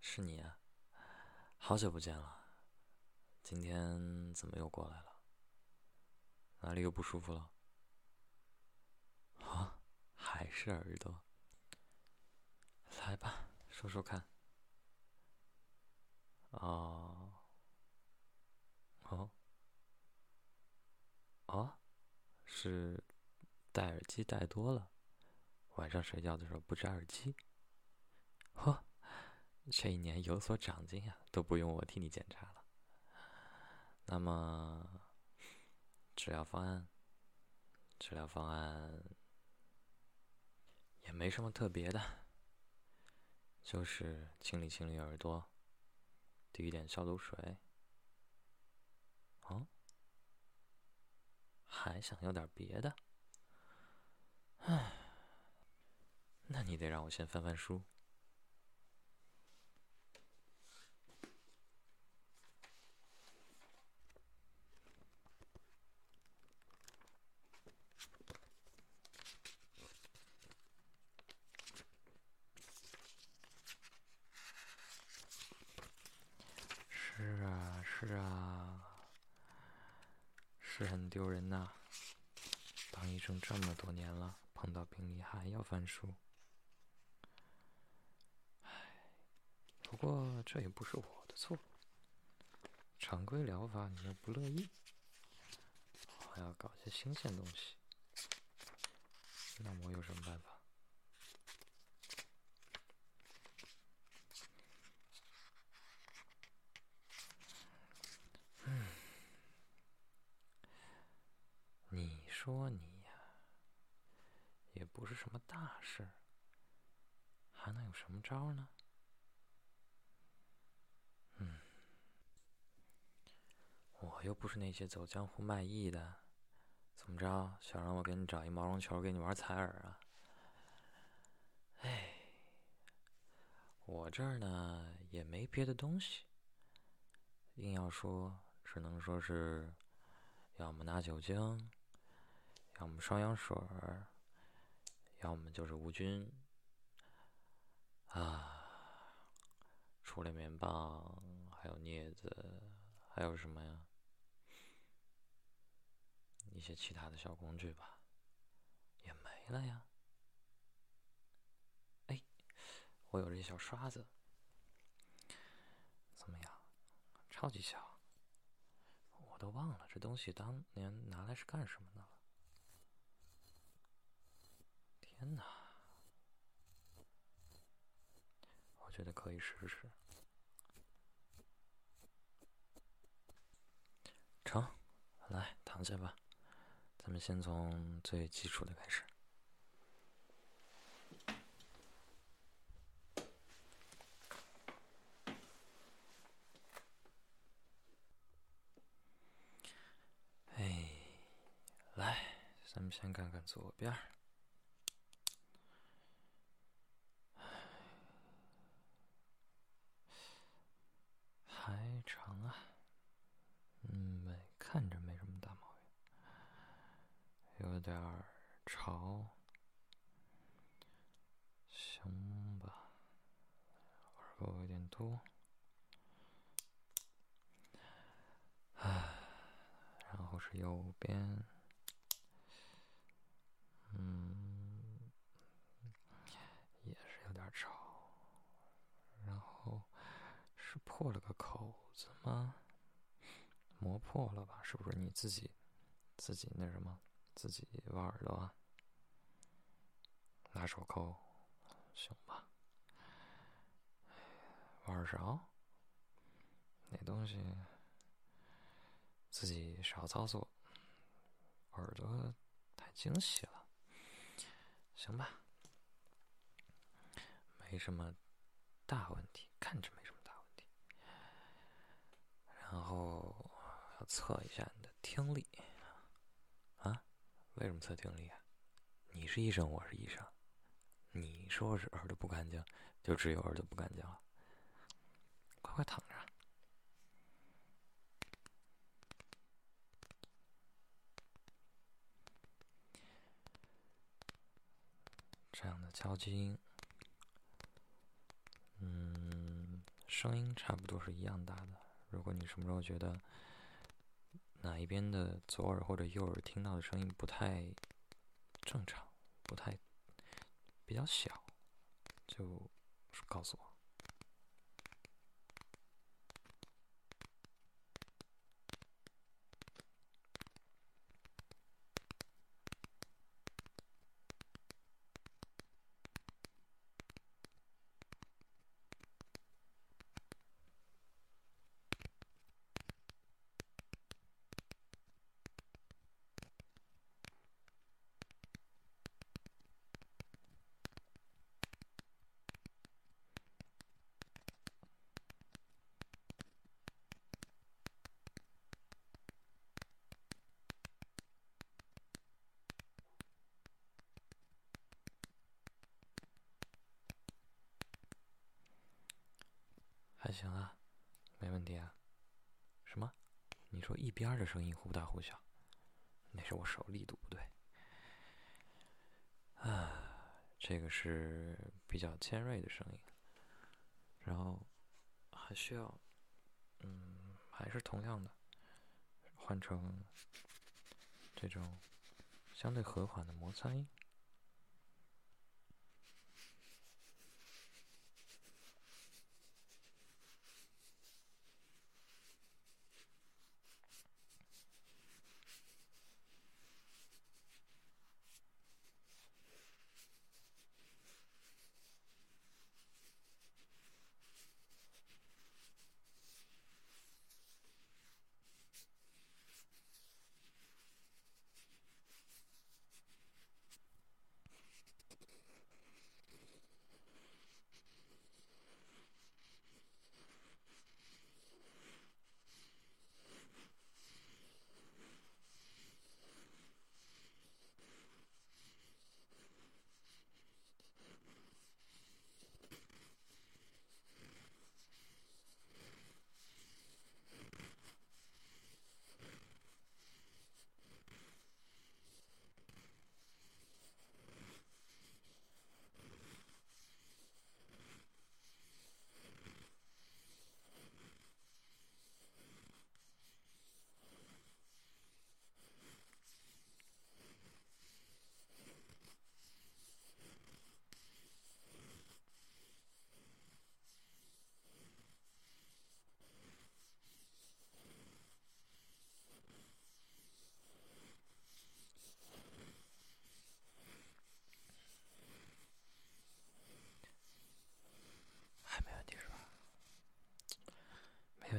是你啊，好久不见了，今天怎么又过来了？哪里又不舒服了？啊，还是耳朵。来吧，说说看。哦，哦，哦，是戴耳机戴多了，晚上睡觉的时候不摘耳机。呵，这一年有所长进呀，都不用我替你检查了。那么，治疗方案？治疗方案也没什么特别的，就是清理清理耳朵，滴一点消毒水。哦，还想要点别的？唉，那你得让我先翻翻书。是啊，是啊，是很丢人呐。当医生这么多年了，你还要翻书。唉，不过这也不是我的错。常规疗法你又不乐意，我要搞些新鲜东西。那我有什么办法？你说你，也不是什么大事，还能有什么招呢？嗯，我又不是那些走江湖卖艺的，怎么着？想让我给你找一毛绒球给你玩采耳啊？哎，我这儿呢也没别的东西，硬要说。只能说是，要么拿酒精，要么双氧水儿，要么就是无菌。啊，除了棉棒，还有镊子，还有什么呀？一些其他的小工具吧，也没了呀。哎，我有这小刷子，怎么样？超级小。我都忘了这东西当年拿来是干什么的了。天哪！我觉得可以试试。成，来躺下吧。咱们先从最基础的开始。哎，来咱们先看看左边，还长啊，嗯，没看着没什么大毛病，有点潮，行吧，耳朵有点多，唉，然后是右边。嗯，也是有点潮，然后是破了个口子吗？磨破了吧？是不是你自己自己那什么自己挖耳朵啊？拿手抠，行吧。挖耳勺，那东西自己少操作，耳朵太精细了。行吧，没什么大问题，看着没什么大问题。然后要测一下你的听力？为什么测听力啊？你是医生，我是医生，你说是耳朵不干净，就只有耳朵不干净了。快快躺着，这样的交金，嗯，声音差不多是一样大的。如果你什么时候觉得哪一边的左耳或者右耳听到的声音不太正常，不太比较小，就告诉我。行啊，没问题啊。什么？你说一边的声音忽大忽小？那是我手力度不对。啊，这个是比较尖锐的声音，然后还需要，嗯，还是同样的，换成这种相对和缓的摩擦音。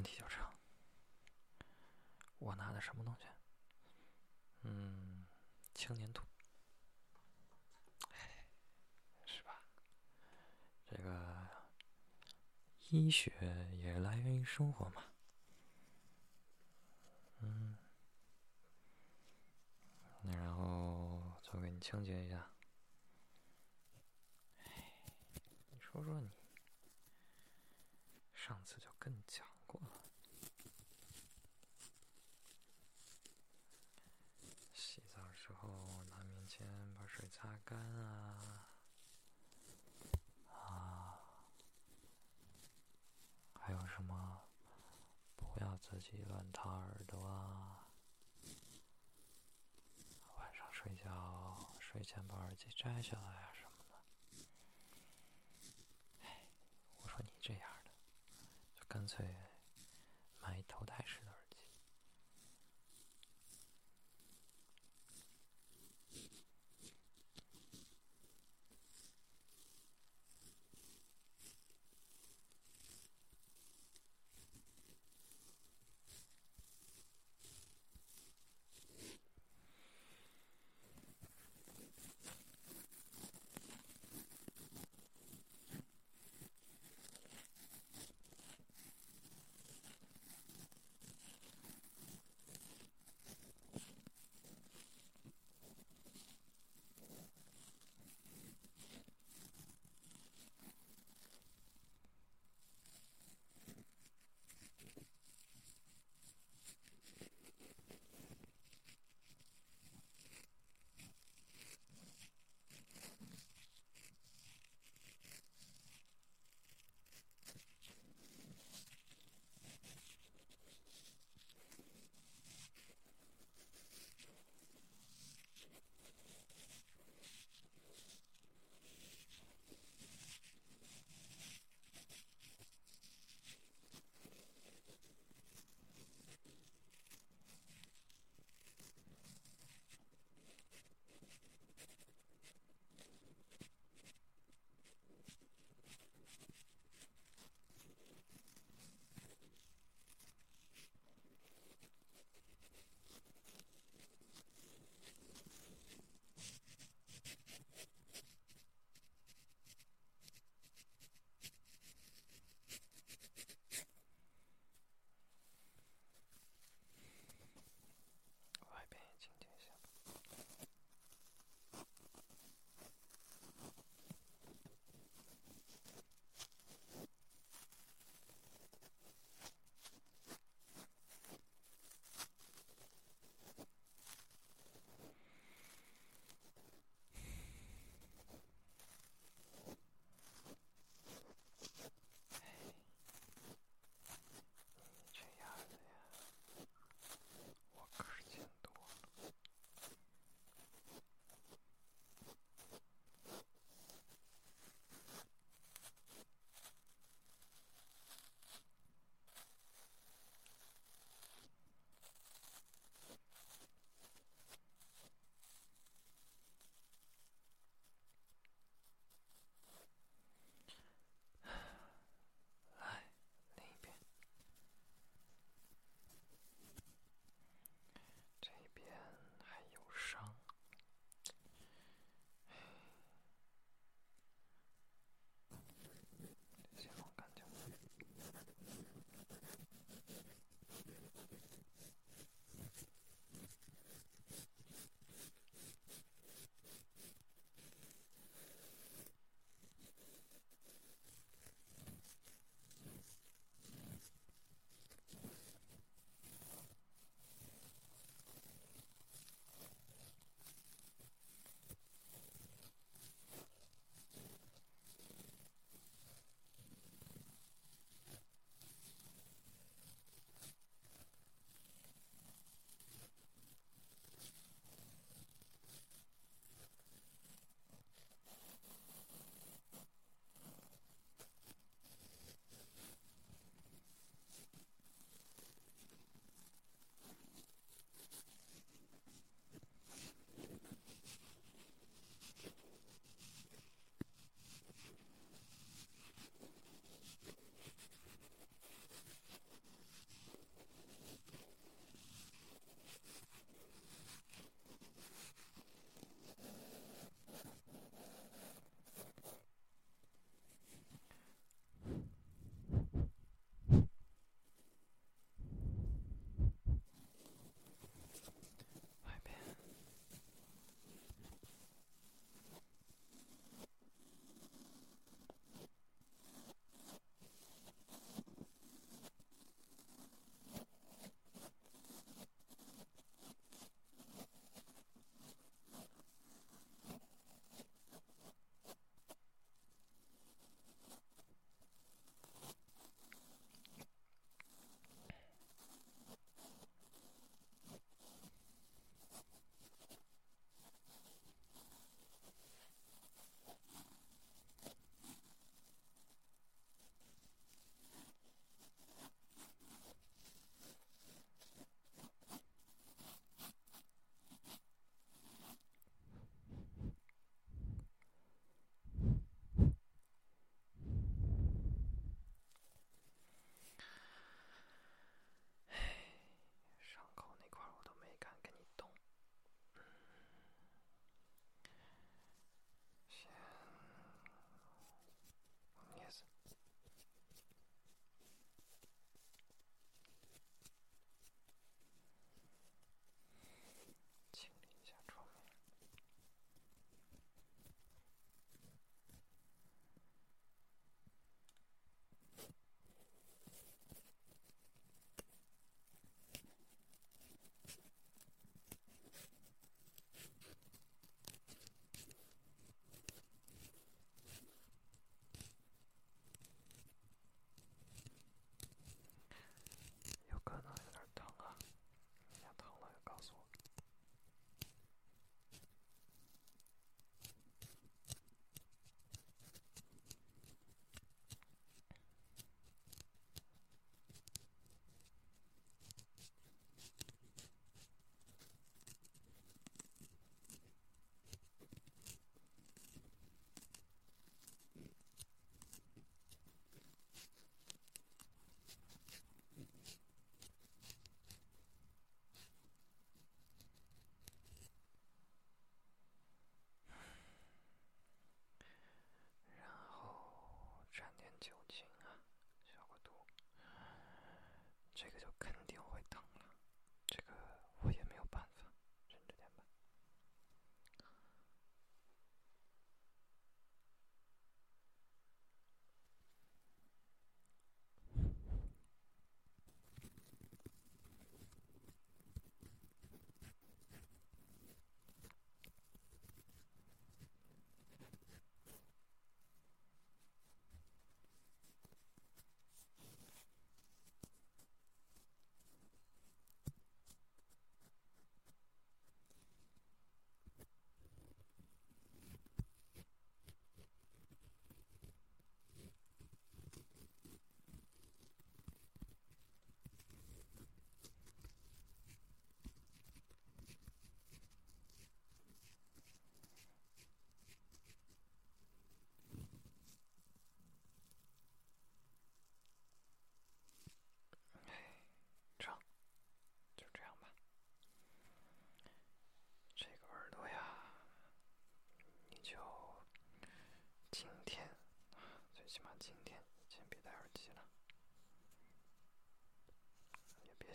问题就成。我拿的什么东西？嗯，青年土。是吧？这个医学也来源于生活嘛。嗯，那然后就给你清洁一下。你说说你，上次就跟你讲。洗澡的时候拿棉签把水擦干啊，啊，还有什么？不要自己乱掏耳朵啊！晚上睡觉睡前把耳机摘下来啊什么的。哎，我说你这样的，就干脆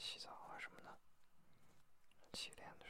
洗澡啊什么的。洗脸的